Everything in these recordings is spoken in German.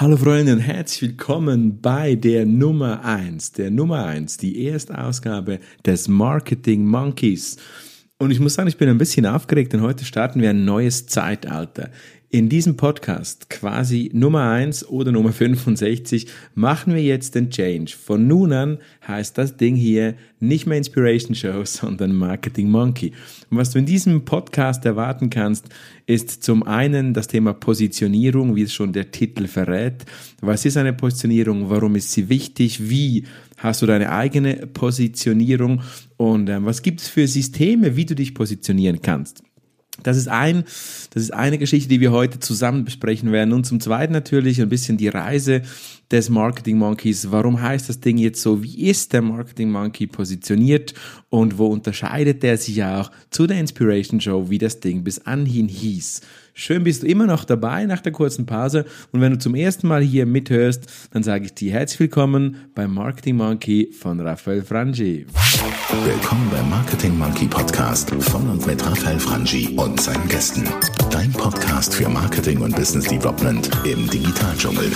Hallo Freunde und herzlich willkommen bei der Nummer eins, der Nummer eins, die erste Ausgabe des Marketing Monkeys. Und ich muss sagen, ich bin ein bisschen aufgeregt, denn heute starten wir ein neues Zeitalter. In diesem Podcast, quasi Nummer eins oder Nummer 65, machen wir jetzt den Change. Von nun an heißt das Ding hier nicht mehr Inspiration Show, sondern Marketing Monkey. Und was du in diesem Podcast erwarten kannst, ist zum einen das Thema Positionierung, wie es schon der Titel verrät. Was ist eine Positionierung? Warum ist sie wichtig? Wie hast du deine eigene Positionierung? Und äh, was gibt es für Systeme, wie du dich positionieren kannst? Das ist ein, das ist eine Geschichte, die wir heute zusammen besprechen werden. Und zum Zweiten natürlich ein bisschen die Reise des Marketing Monkeys. Warum heißt das Ding jetzt so? Wie ist der Marketing Monkey positioniert? Und wo unterscheidet er sich auch zu der Inspiration Show, wie das Ding bis anhin hieß? Schön bist du immer noch dabei nach der kurzen Pause. Und wenn du zum ersten Mal hier mithörst, dann sage ich dir herzlich willkommen beim Marketing Monkey von Raphael Frangi. Willkommen beim Marketing Monkey Podcast von und mit Raphael Frangi und seinen Gästen. Dein Podcast für Marketing und Business Development im Digitaldschungel.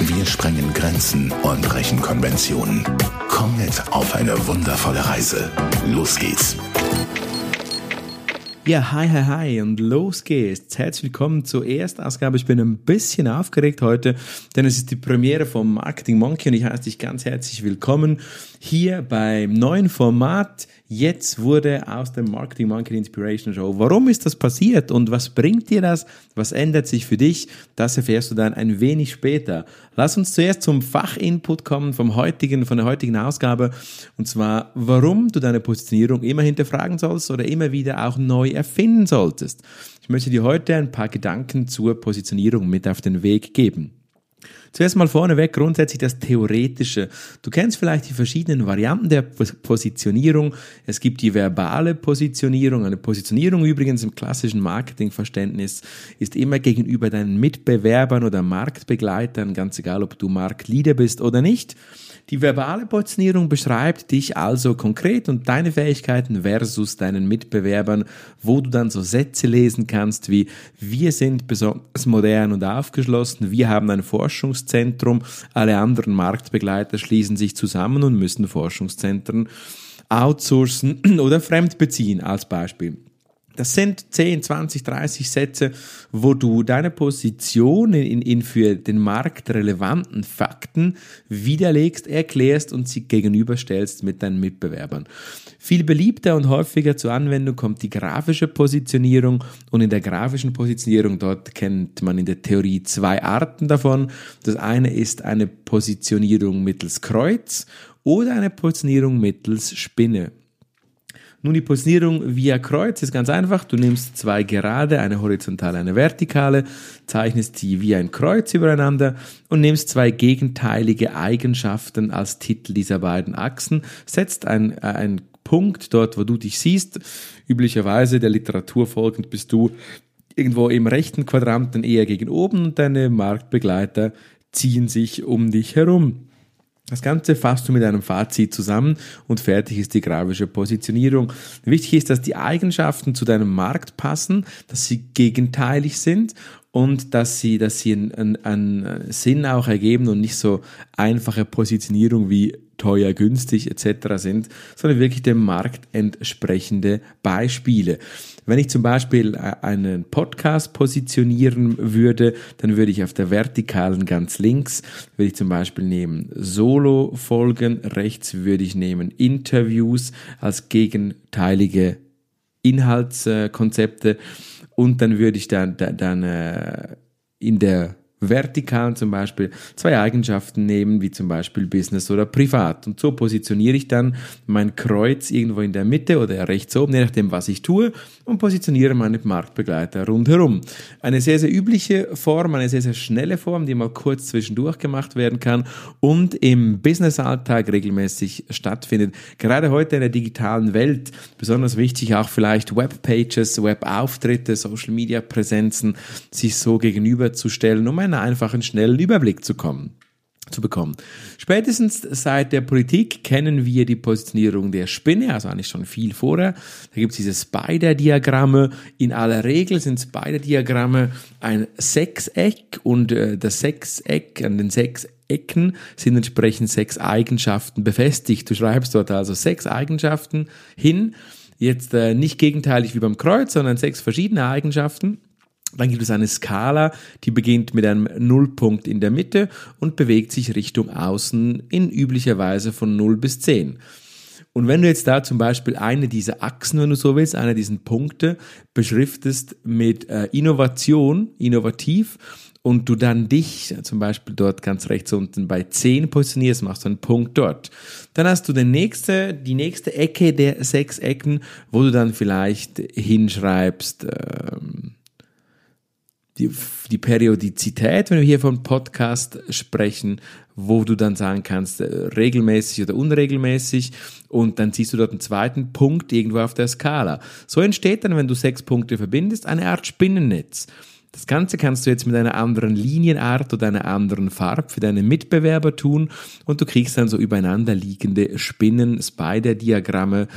Wir sprengen Grenzen und brechen Konventionen. Komm mit auf eine wundervolle Reise. Los geht's. Ja, hi, hi, hi und los geht's. Herzlich willkommen zur Erstausgabe. Ich bin ein bisschen aufgeregt heute, denn es ist die Premiere vom Marketing Monkey und ich heiße dich ganz herzlich willkommen hier beim neuen Format. Jetzt wurde aus dem Marketing Monkey Inspiration Show. Warum ist das passiert und was bringt dir das? Was ändert sich für dich? Das erfährst du dann ein wenig später. Lass uns zuerst zum Fachinput kommen vom heutigen, von der heutigen Ausgabe. Und zwar, warum du deine Positionierung immer hinterfragen sollst oder immer wieder auch neu erfinden solltest. Ich möchte dir heute ein paar Gedanken zur Positionierung mit auf den Weg geben. Zuerst mal vorneweg grundsätzlich das Theoretische. Du kennst vielleicht die verschiedenen Varianten der Positionierung. Es gibt die verbale Positionierung. Eine Positionierung übrigens im klassischen Marketingverständnis ist immer gegenüber deinen Mitbewerbern oder Marktbegleitern, ganz egal ob du Marktleader bist oder nicht. Die verbale Positionierung beschreibt dich also konkret und deine Fähigkeiten versus deinen Mitbewerbern, wo du dann so Sätze lesen kannst wie wir sind besonders modern und aufgeschlossen, wir haben ein Forschungszentrum, alle anderen Marktbegleiter schließen sich zusammen und müssen Forschungszentren outsourcen oder fremdbeziehen als Beispiel. Das sind 10, 20, 30 Sätze, wo du deine Position in, in für den Markt relevanten Fakten widerlegst, erklärst und sie gegenüberstellst mit deinen Mitbewerbern. Viel beliebter und häufiger zur Anwendung kommt die grafische Positionierung und in der grafischen Positionierung dort kennt man in der Theorie zwei Arten davon. Das eine ist eine Positionierung mittels Kreuz oder eine Positionierung mittels Spinne. Nun, die Positionierung via Kreuz ist ganz einfach. Du nimmst zwei gerade, eine horizontale, eine vertikale, zeichnest die wie ein Kreuz übereinander und nimmst zwei gegenteilige Eigenschaften als Titel dieser beiden Achsen, setzt ein, äh, ein Punkt dort, wo du dich siehst. Üblicherweise der Literatur folgend bist du irgendwo im rechten Quadranten eher gegen oben und deine Marktbegleiter ziehen sich um dich herum. Das Ganze fasst du mit einem Fazit zusammen und fertig ist die grafische Positionierung. Wichtig ist, dass die Eigenschaften zu deinem Markt passen, dass sie gegenteilig sind und dass sie, dass sie einen, einen Sinn auch ergeben und nicht so einfache Positionierung wie teuer, günstig etc. sind, sondern wirklich dem Markt entsprechende Beispiele. Wenn ich zum Beispiel äh, einen Podcast positionieren würde, dann würde ich auf der vertikalen ganz links, würde ich zum Beispiel nehmen Solo-Folgen, rechts würde ich nehmen Interviews als gegenteilige Inhaltskonzepte und dann würde ich dann, dann, dann äh, in der vertikalen zum Beispiel zwei Eigenschaften nehmen, wie zum Beispiel Business oder Privat. Und so positioniere ich dann mein Kreuz irgendwo in der Mitte oder rechts oben, je nachdem, was ich tue, und positioniere meine Marktbegleiter rundherum. Eine sehr, sehr übliche Form, eine sehr, sehr schnelle Form, die mal kurz zwischendurch gemacht werden kann und im Business-Alltag regelmäßig stattfindet. Gerade heute in der digitalen Welt besonders wichtig auch vielleicht Webpages, Webauftritte, Social-Media-Präsenzen, sich so gegenüberzustellen, um ein einen einfachen, schnellen Überblick zu kommen. zu bekommen. Spätestens seit der Politik kennen wir die Positionierung der Spinne, also eigentlich schon viel vorher. Da gibt es diese Spider-Diagramme. In aller Regel sind Spider-Diagramme ein Sechseck und äh, das Sechseck an den sechs Ecken sind entsprechend sechs Eigenschaften befestigt. Du schreibst dort also sechs Eigenschaften hin. Jetzt äh, nicht gegenteilig wie beim Kreuz, sondern sechs verschiedene Eigenschaften. Dann gibt es eine Skala, die beginnt mit einem Nullpunkt in der Mitte und bewegt sich Richtung außen in üblicher Weise von 0 bis 10. Und wenn du jetzt da zum Beispiel eine dieser Achsen, wenn du so willst, eine dieser Punkte beschriftest mit äh, Innovation, innovativ, und du dann dich zum Beispiel dort ganz rechts unten bei 10 positionierst, machst du einen Punkt dort. Dann hast du den nächste, die nächste Ecke der sechs Ecken, wo du dann vielleicht hinschreibst, ähm, die, die Periodizität, wenn wir hier von Podcast sprechen, wo du dann sagen kannst, äh, regelmäßig oder unregelmäßig und dann siehst du dort einen zweiten Punkt irgendwo auf der Skala. So entsteht dann, wenn du sechs Punkte verbindest, eine Art Spinnennetz. Das Ganze kannst du jetzt mit einer anderen Linienart oder einer anderen Farbe für deine Mitbewerber tun und du kriegst dann so übereinander liegende Spinnen, Spider-Diagramme,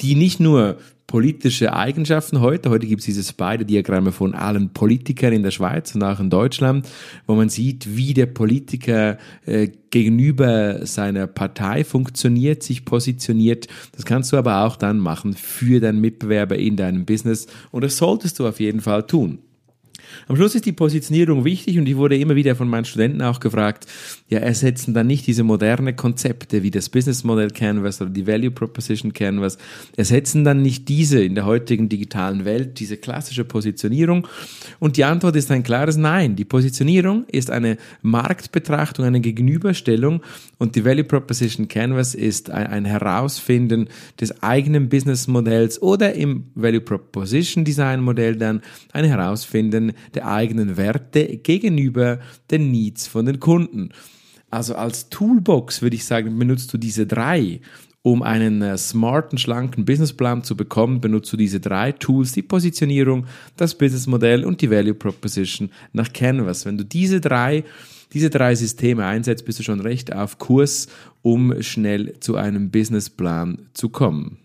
die nicht nur politische Eigenschaften heute. Heute gibt es diese Spider-Diagramme von allen Politikern in der Schweiz und auch in Deutschland, wo man sieht, wie der Politiker äh, gegenüber seiner Partei funktioniert, sich positioniert. Das kannst du aber auch dann machen für deinen Mitbewerber in deinem Business und das solltest du auf jeden Fall tun. Am Schluss ist die Positionierung wichtig und ich wurde immer wieder von meinen Studenten auch gefragt, ja, ersetzen dann nicht diese moderne Konzepte wie das Business Model Canvas oder die Value Proposition Canvas, ersetzen dann nicht diese in der heutigen digitalen Welt, diese klassische Positionierung? Und die Antwort ist ein klares Nein. Die Positionierung ist eine Marktbetrachtung, eine Gegenüberstellung und die Value Proposition Canvas ist ein, Herausfinden des eigenen Business Modells oder im Value Proposition Design Modell dann ein Herausfinden der eigenen Werte gegenüber den Needs von den Kunden. Also als Toolbox würde ich sagen, benutzt du diese drei. Um einen äh, smarten, schlanken Businessplan zu bekommen, benutzt du diese drei Tools, die Positionierung, das Businessmodell und die Value Proposition nach Canvas. Wenn du diese drei diese drei Systeme einsetzt, bist du schon recht auf Kurs, um schnell zu einem Businessplan zu kommen.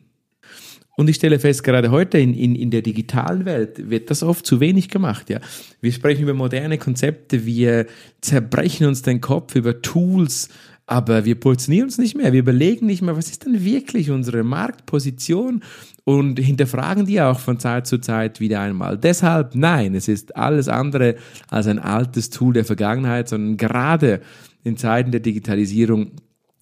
Und ich stelle fest, gerade heute in, in, in der digitalen Welt wird das oft zu wenig gemacht. Ja. Wir sprechen über moderne Konzepte, wir zerbrechen uns den Kopf über Tools, aber wir positionieren uns nicht mehr. Wir überlegen nicht mehr, was ist denn wirklich unsere Marktposition und hinterfragen die auch von Zeit zu Zeit wieder einmal. Deshalb nein, es ist alles andere als ein altes Tool der Vergangenheit, sondern gerade in Zeiten der Digitalisierung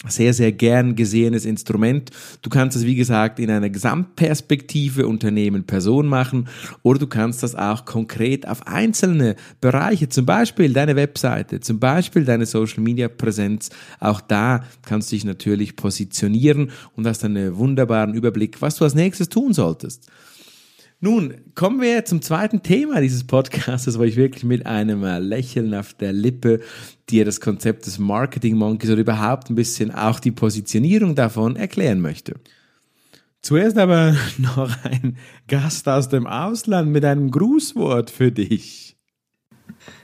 sehr, sehr gern gesehenes Instrument. Du kannst es, wie gesagt, in einer Gesamtperspektive Unternehmen, Person machen oder du kannst das auch konkret auf einzelne Bereiche, zum Beispiel deine Webseite, zum Beispiel deine Social Media Präsenz. Auch da kannst du dich natürlich positionieren und hast einen wunderbaren Überblick, was du als nächstes tun solltest. Nun, kommen wir zum zweiten Thema dieses Podcasts, wo ich wirklich mit einem äh, Lächeln auf der Lippe dir das Konzept des Marketing Monkeys oder überhaupt ein bisschen auch die Positionierung davon erklären möchte. Zuerst aber noch ein Gast aus dem Ausland mit einem Grußwort für dich.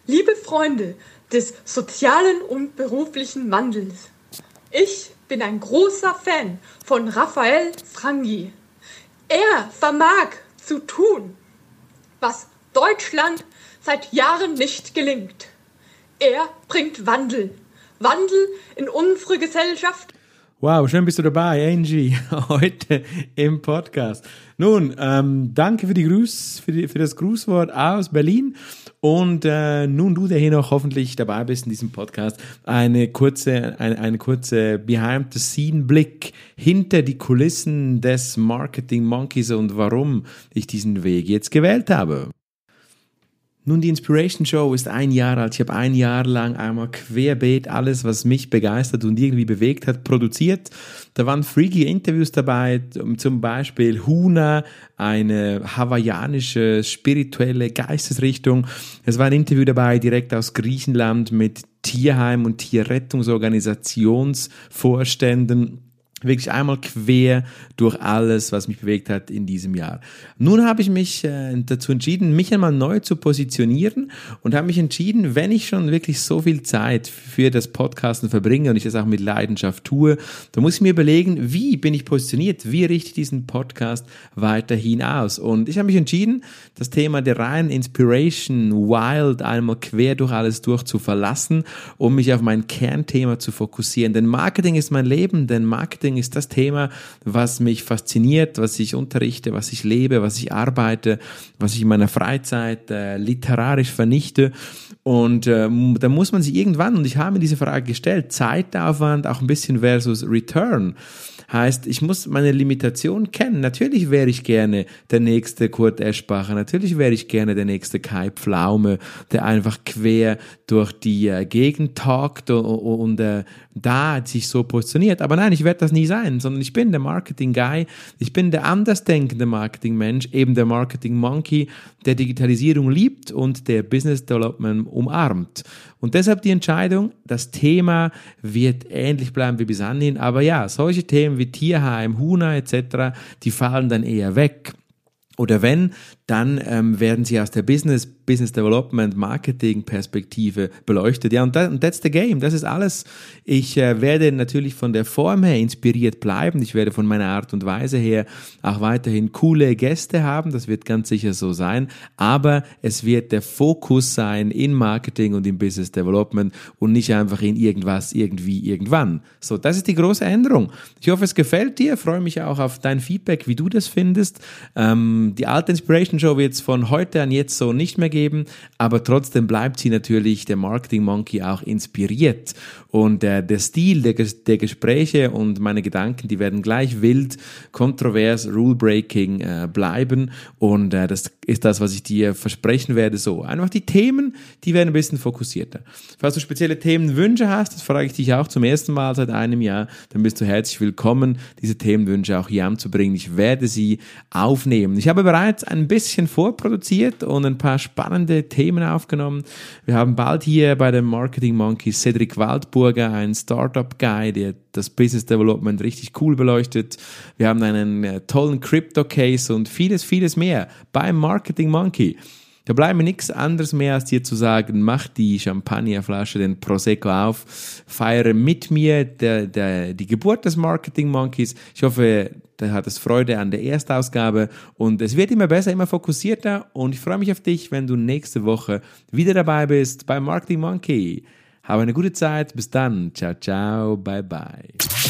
Liebe Freunde des sozialen und beruflichen Wandels, ich bin ein großer Fan von Raphael Frangi. Er vermag zu tun, was Deutschland seit Jahren nicht gelingt. Er bringt Wandel. Wandel in unsere Gesellschaft. Wow, schön bist du dabei, Angie, heute im Podcast. Nun, ähm, danke für, die Gruß, für, die, für das Grußwort aus Berlin. Und äh, nun du, der hier noch hoffentlich dabei bist in diesem Podcast, eine kurze, eine, eine kurze Behind-the-Scene-Blick hinter die Kulissen des Marketing Monkeys und warum ich diesen Weg jetzt gewählt habe. Nun, die Inspiration Show ist ein Jahr alt. Ich habe ein Jahr lang einmal querbeet alles, was mich begeistert und irgendwie bewegt hat, produziert. Da waren freaky Interviews dabei, zum Beispiel Huna, eine hawaiianische spirituelle Geistesrichtung. Es war ein Interview dabei direkt aus Griechenland mit Tierheim und Tierrettungsorganisationsvorständen wirklich einmal quer durch alles, was mich bewegt hat in diesem Jahr. Nun habe ich mich äh, dazu entschieden, mich einmal neu zu positionieren und habe mich entschieden, wenn ich schon wirklich so viel Zeit für das Podcasten verbringe und ich das auch mit Leidenschaft tue, dann muss ich mir überlegen, wie bin ich positioniert, wie richte ich diesen Podcast weiterhin aus. Und ich habe mich entschieden, das Thema der reinen Inspiration, Wild, einmal quer durch alles durch zu verlassen, um mich auf mein Kernthema zu fokussieren. Denn Marketing ist mein Leben, denn Marketing Marketing ist das Thema, was mich fasziniert, was ich unterrichte, was ich lebe, was ich arbeite, was ich in meiner Freizeit äh, literarisch vernichte. Und äh, da muss man sich irgendwann, und ich habe mir diese Frage gestellt, Zeitaufwand auch ein bisschen versus Return. Heißt, ich muss meine Limitation kennen. Natürlich wäre ich gerne der nächste Kurt Eschbacher, natürlich wäre ich gerne der nächste Kai Pflaume, der einfach quer durch die äh, Gegend talkt und, äh, da sich so positioniert. Aber nein, ich werde das nie sein, sondern ich bin der Marketing-Guy, ich bin der andersdenkende Marketing-Mensch, eben der Marketing-Monkey, der Digitalisierung liebt und der Business Development umarmt. Und deshalb die Entscheidung, das Thema wird ähnlich bleiben wie bis anhin, aber ja, solche Themen wie Tierheim, Huna etc., die fallen dann eher weg. Oder wenn, dann ähm, werden sie aus der Business, Business Development, Marketing Perspektive beleuchtet. Ja, und, that, that's the game. Das ist alles. Ich äh, werde natürlich von der Form her inspiriert bleiben. Ich werde von meiner Art und Weise her auch weiterhin coole Gäste haben. Das wird ganz sicher so sein. Aber es wird der Fokus sein in Marketing und in Business Development und nicht einfach in irgendwas, irgendwie, irgendwann. So, das ist die große Änderung. Ich hoffe, es gefällt dir. Ich freue mich auch auf dein Feedback, wie du das findest. Ähm, die alte Inspiration Show wird es von heute an jetzt so nicht mehr geben, aber trotzdem bleibt sie natürlich, der Marketing Monkey, auch inspiriert. Und äh, der Stil der, der Gespräche und meine Gedanken, die werden gleich wild, kontrovers, rule-breaking äh, bleiben. Und äh, das ist das, was ich dir versprechen werde. So, einfach die Themen, die werden ein bisschen fokussierter. Falls du spezielle Themenwünsche hast, das frage ich dich auch zum ersten Mal seit einem Jahr, dann bist du herzlich willkommen, diese Themenwünsche auch hier anzubringen. Ich werde sie aufnehmen. Ich habe bereits ein bisschen bisschen vorproduziert und ein paar spannende Themen aufgenommen. Wir haben bald hier bei dem Marketing Monkey Cedric Waldburger, einen Startup Guy, der das Business Development richtig cool beleuchtet. Wir haben einen äh, tollen Crypto Case und vieles, vieles mehr beim Marketing Monkey. Da bleibt mir nichts anderes mehr, als dir zu sagen, mach die Champagnerflasche, den Prosecco auf, feiere mit mir der, der, die Geburt des Marketing Monkeys. Ich hoffe, da hat es Freude an der Erstausgabe und es wird immer besser, immer fokussierter und ich freue mich auf dich, wenn du nächste Woche wieder dabei bist beim Marketing Monkey. Habe eine gute Zeit. Bis dann. Ciao, ciao. Bye, bye.